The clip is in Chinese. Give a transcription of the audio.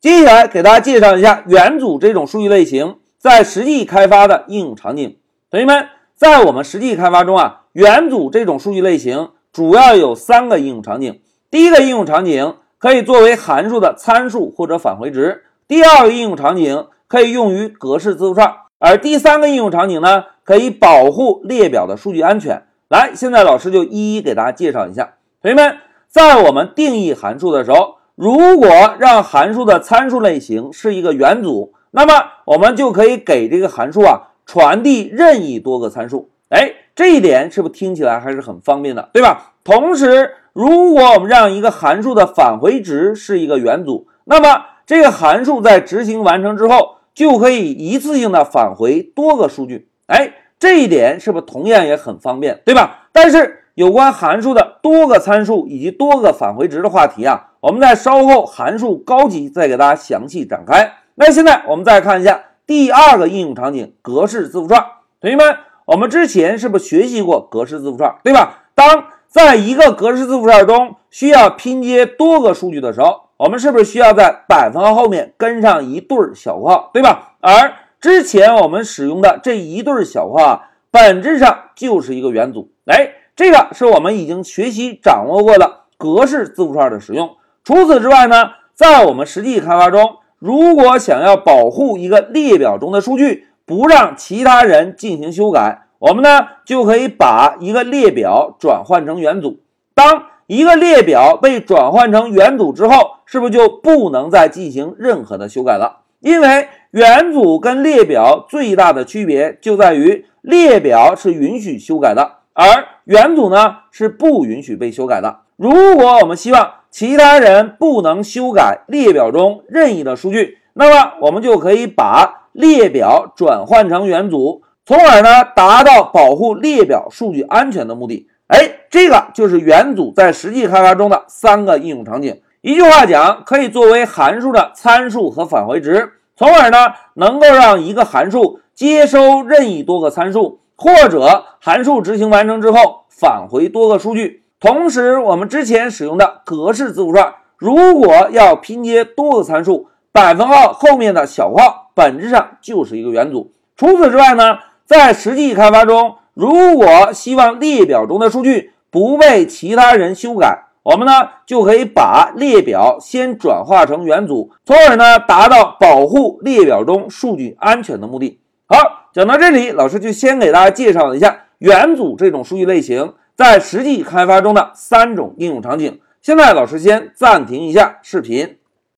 接下来给大家介绍一下元组这种数据类型在实际开发的应用场景。同学们，在我们实际开发中啊，元组这种数据类型主要有三个应用场景。第一个应用场景可以作为函数的参数或者返回值；第二个应用场景可以用于格式字符串；而第三个应用场景呢，可以保护列表的数据安全。来，现在老师就一一给大家介绍一下。同学们，在我们定义函数的时候，如果让函数的参数类型是一个元组，那么我们就可以给这个函数啊传递任意多个参数。哎，这一点是不是听起来还是很方便的，对吧？同时，如果我们让一个函数的返回值是一个元组，那么这个函数在执行完成之后，就可以一次性的返回多个数据。哎，这一点是不是同样也很方便，对吧？但是。有关函数的多个参数以及多个返回值的话题啊，我们在稍后函数高级再给大家详细展开。那现在我们再看一下第二个应用场景：格式字符串。同学们，我们之前是不是学习过格式字符串，对吧？当在一个格式字符串中需要拼接多个数据的时候，我们是不是需要在百分号后面跟上一对小括号，对吧？而之前我们使用的这一对小括号，本质上就是一个元组。哎。这个是我们已经学习掌握过的格式字符串的使用。除此之外呢，在我们实际开发中，如果想要保护一个列表中的数据不让其他人进行修改，我们呢就可以把一个列表转换成元组。当一个列表被转换成元组之后，是不是就不能再进行任何的修改了？因为元组跟列表最大的区别就在于列表是允许修改的。而元组呢是不允许被修改的。如果我们希望其他人不能修改列表中任意的数据，那么我们就可以把列表转换成元组，从而呢达到保护列表数据安全的目的。哎，这个就是元组在实际开发中的三个应用场景。一句话讲，可以作为函数的参数和返回值，从而呢能够让一个函数接收任意多个参数。或者函数执行完成之后返回多个数据，同时我们之前使用的格式字符串，如果要拼接多个参数，百分号后面的小括号本质上就是一个元组。除此之外呢，在实际开发中，如果希望列表中的数据不被其他人修改，我们呢就可以把列表先转化成元组，从而呢达到保护列表中数据安全的目的。好。讲到这里，老师就先给大家介绍一下元组这种数据类型在实际开发中的三种应用场景。现在，老师先暂停一下视频。